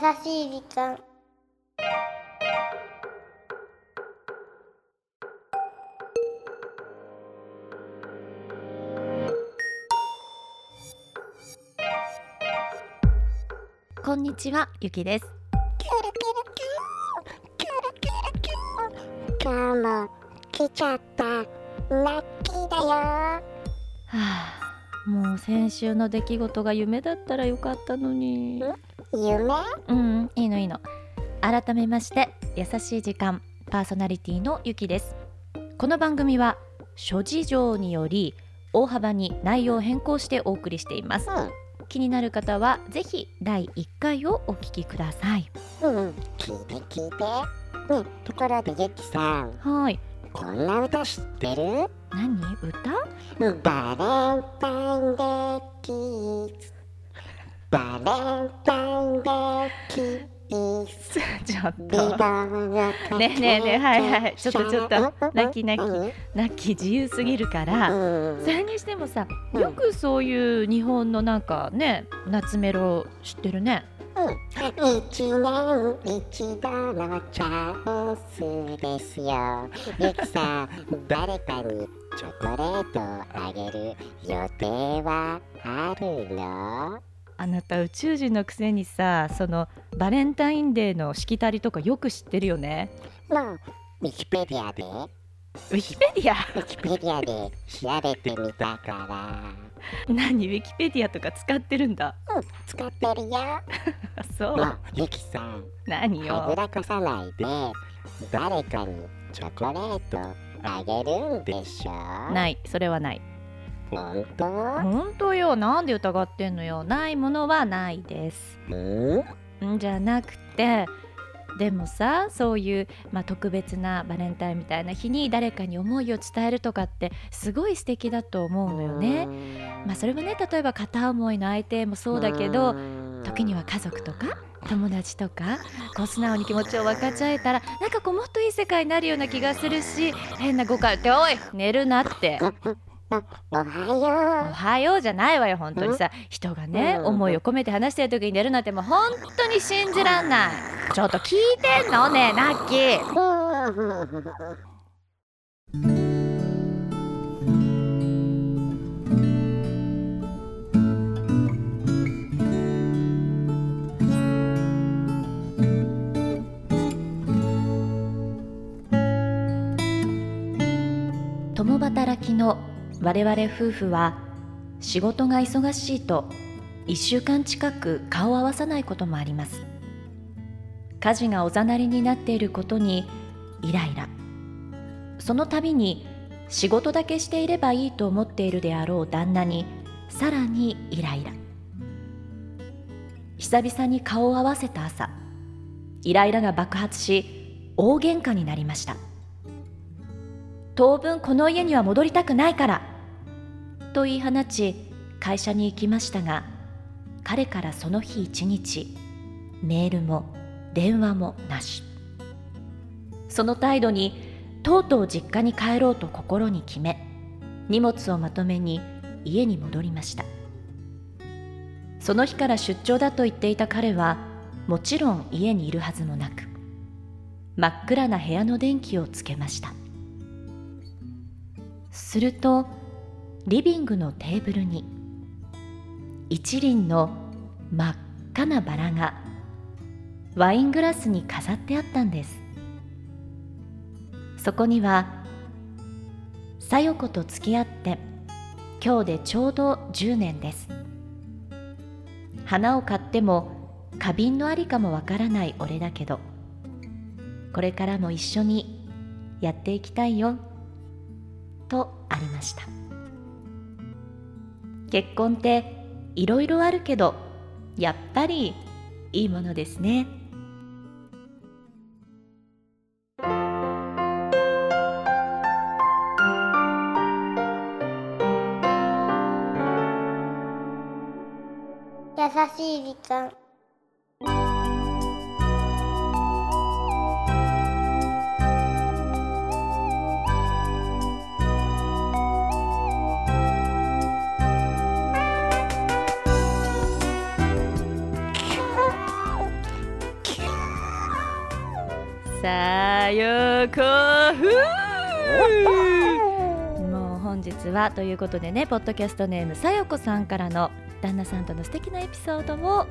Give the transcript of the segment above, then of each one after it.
しい時間こんにちは、ゆきです。今日も来ちゃったラッキーだよはあ、もう先週の出来事が夢だったらよかったのに。夢？うん、いいのいいの。改めまして、優しい時間パーソナリティのゆきです。この番組は諸事情により大幅に内容を変更してお送りしています。気になる方はぜひ第1回をお聞きください。うん、うん、聞いて聞いてねところでゆきさんはい。こんな歌知ってる？何？歌？バレンタインデーキッズバレンタインデーキッズちょっビバンがねえねえねえはいはい。ちょっとちょっと。泣き泣き。うん。ナッキー自由すぎるから。うん。それにしてもさ、うん。よくそういう日本のなんかね夏メロ知ってるね。一年一度のチャンスですよ。ゆきさん、誰かにチョコレートをあげる予定はあるの？あなた宇宙人のくせにさそのバレンタインデーのしきたりとかよく知ってるよね。もう、ウィキペディアで、ウィキペディア？ウィキペディアで調べてみたから、何？ウィキペディアとか使ってるんだ？うん、使ってるよ。あ そもうう、ゆきさん、何よ？はぐらかさないで、誰かにチョコレートあげるんでしょ？ない。それはない本当よ。なんで疑ってんのよ。ないものはないです。うん？んじゃなくてでもさそういう、まあ、特別なバレンタインみたいな日に誰かに思いを伝えるとかってすごい素敵だと思うのよね。まあ、それもね例えば片思いの相手もそうだけど時には家族とか友達とかこう素直に気持ちを分かち合えたらなんかこうもっといい世界になるような気がするし変な誤解って「おい寝るな」っておは「およはよう」じゃないわよ本当にさ。人がねうん思いを込めて話してる時に寝るなんてもう本当に信じらんない。ちょっと聞いてんのねえナッキー。共働きの我々夫婦は仕事が忙しいと1週間近く顔を合わさないこともあります。家事がおざなりになっていることにイライラ。その度に仕事だけしていればいいと思っているであろう旦那にさらにイライラ。久々に顔を合わせた朝イライラが爆発し大喧嘩になりました。当分この家には戻りたくないからと言い放ち会社に行きましたが彼からその日一日メールも電話もなし。その態度にとうとう実家に帰ろうと心に決め荷物をまとめに家に戻りました。その日から出張だと言っていた彼はもちろん家にいるはずもなく真っ暗な部屋の電気をつけました。するとリビングのテーブルに一輪の真っ赤なバラがワイングラスに飾ってあったんです。そこには「さよ子と付き合って今日でちょうど10年です」花を買っても花瓶のありかもわからない俺だけどこれからも一緒にやっていきたいよとありました。結婚っていろいろあるけどやっぱりいいものですね。優しい時間。こふもう本日はということでねポッドキャストネームさよこさんからの旦那さんとの素敵なエピソードを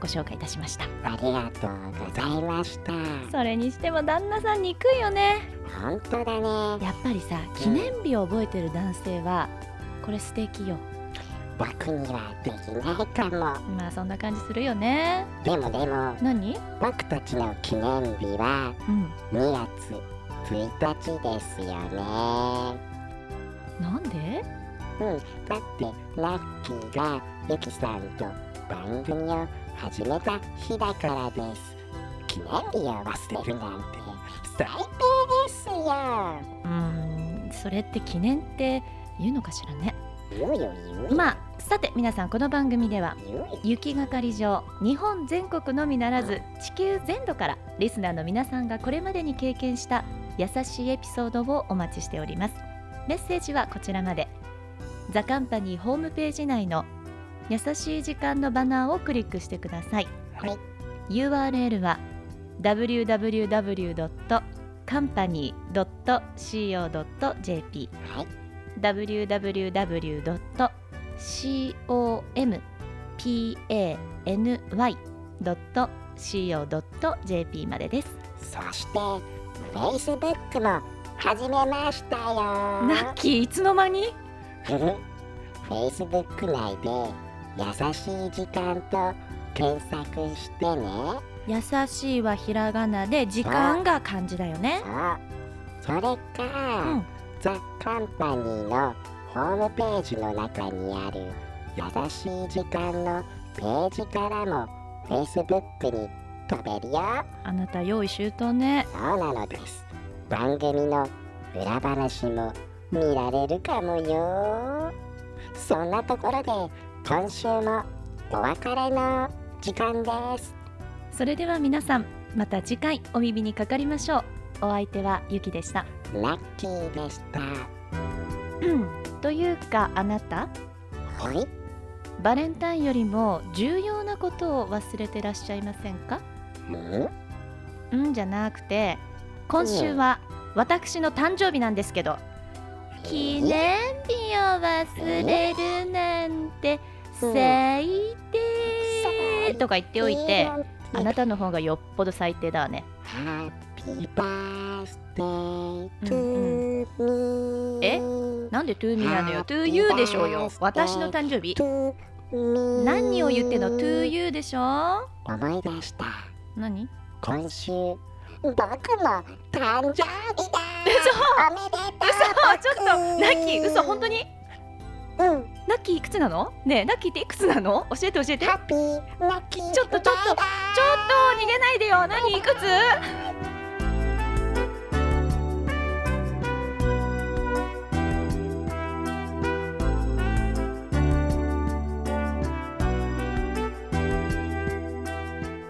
ご紹介いたしました。ありがとうございました。それにしても旦那さん憎いよね。本当だね。やっぱりさ記念日を覚えてる男性はこれ素敵よ僕にはできないかも。まあそんな感じするよね。でもでも何？僕たちの記念日はうん。2月1日ですよね。なんで？うん。だってラッキーがゆきさんと番組を始めた日だからです。記念日を忘れるなんて最低ですよ。うーん。それって記念って言うのかしらね。言うまあさて皆さんこの番組では言うよ雪係上日本全国のみならず地球全土からリスナーの皆さんがこれまでに経験した優しいエピソードをお待ちしております。メッセージはこちらまで。ザカンパニーホームページ内の優しい時間のバナーをクリックしてください。はい。URL は www.company.co.jp はい。www.company.co.jp までです。そして Facebook も始めましたよ。ナッキーいつの間に？Facebook 内で優しい時間と検索してね。優しいはひらがなで時間が漢字だよね。それか、うん。ザ・カンパニーのホームページの中にある優しい時間のページからも Facebook に飛べるよ。あなた用意周到ね。そうなのです。番組の裏話も見られるかもよ。そんなところで今週もお別れの時間です。それでは皆さんまた次回お耳にかかりましょう。お相手はゆきでした。ラッキーでした。うんというかあなた？はい。バレンタインよりも重要なことを忘れてらっしゃいませんか？う？んうんじゃなくて今週は私の誕生日なんですけど記念日を忘れるなんて最低。とか言っておいてあなたの方がよっぽど最低だわねえ？なんで to me なのよ？To you でしょうよ。私の誕生日。何を言ってんの？to you でしょ？思い出した。何？今週僕も誕生日だ。おめでとう嘘。ちょっとナッキー嘘本当に？うん。ナッキーいくつなの？ねえナッキーっていくつなの？教えて教えて。ちょっハッピーラッキーちょっとちょっとと逃げないでよ。何？いくつ？